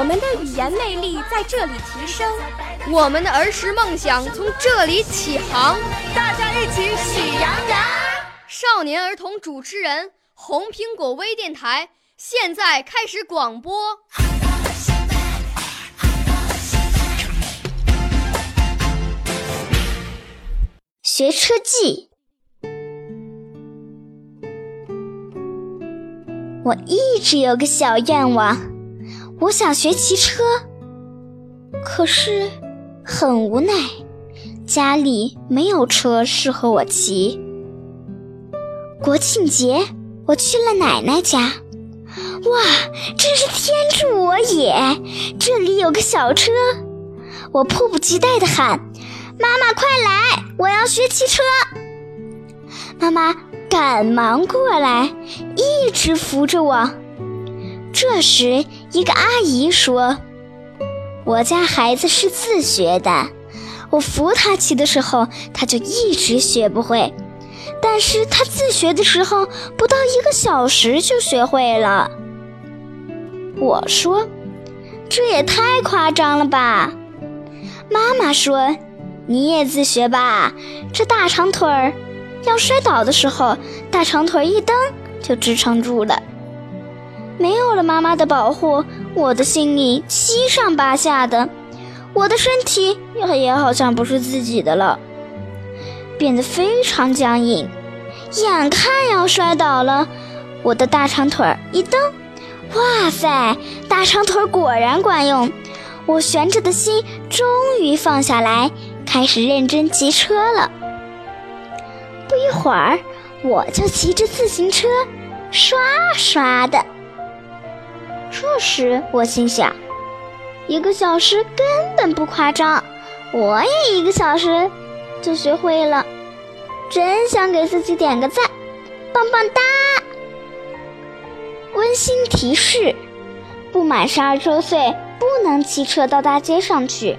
我们的语言魅力在这里提升，我们的儿时梦想从这里起航。大家一起喜羊羊。少年儿童主持人，红苹果微电台现在开始广播。学车记。我一直有个小愿望，我想学骑车，可是很无奈，家里没有车适合我骑。国庆节，我去了奶奶家，哇，真是天助我也！这里有个小车，我迫不及待地喊：“妈妈，快来，我要学骑车！”妈妈。赶忙过来，一直扶着我。这时，一个阿姨说：“我家孩子是自学的，我扶他骑的时候，他就一直学不会。但是他自学的时候，不到一个小时就学会了。”我说：“这也太夸张了吧！”妈妈说：“你也自学吧，这大长腿儿。”要摔倒的时候，大长腿一蹬就支撑住了。没有了妈妈的保护，我的心里七上八下的，我的身体也也好像不是自己的了，变得非常僵硬，眼看要摔倒了。我的大长腿一蹬，哇塞，大长腿果然管用，我悬着的心终于放下来，开始认真骑车了。不一会儿，我就骑着自行车，刷刷的。这时我心想，一个小时根本不夸张，我也一个小时就学会了，真想给自己点个赞，棒棒哒！温馨提示：不满十二周岁不能骑车到大街上去。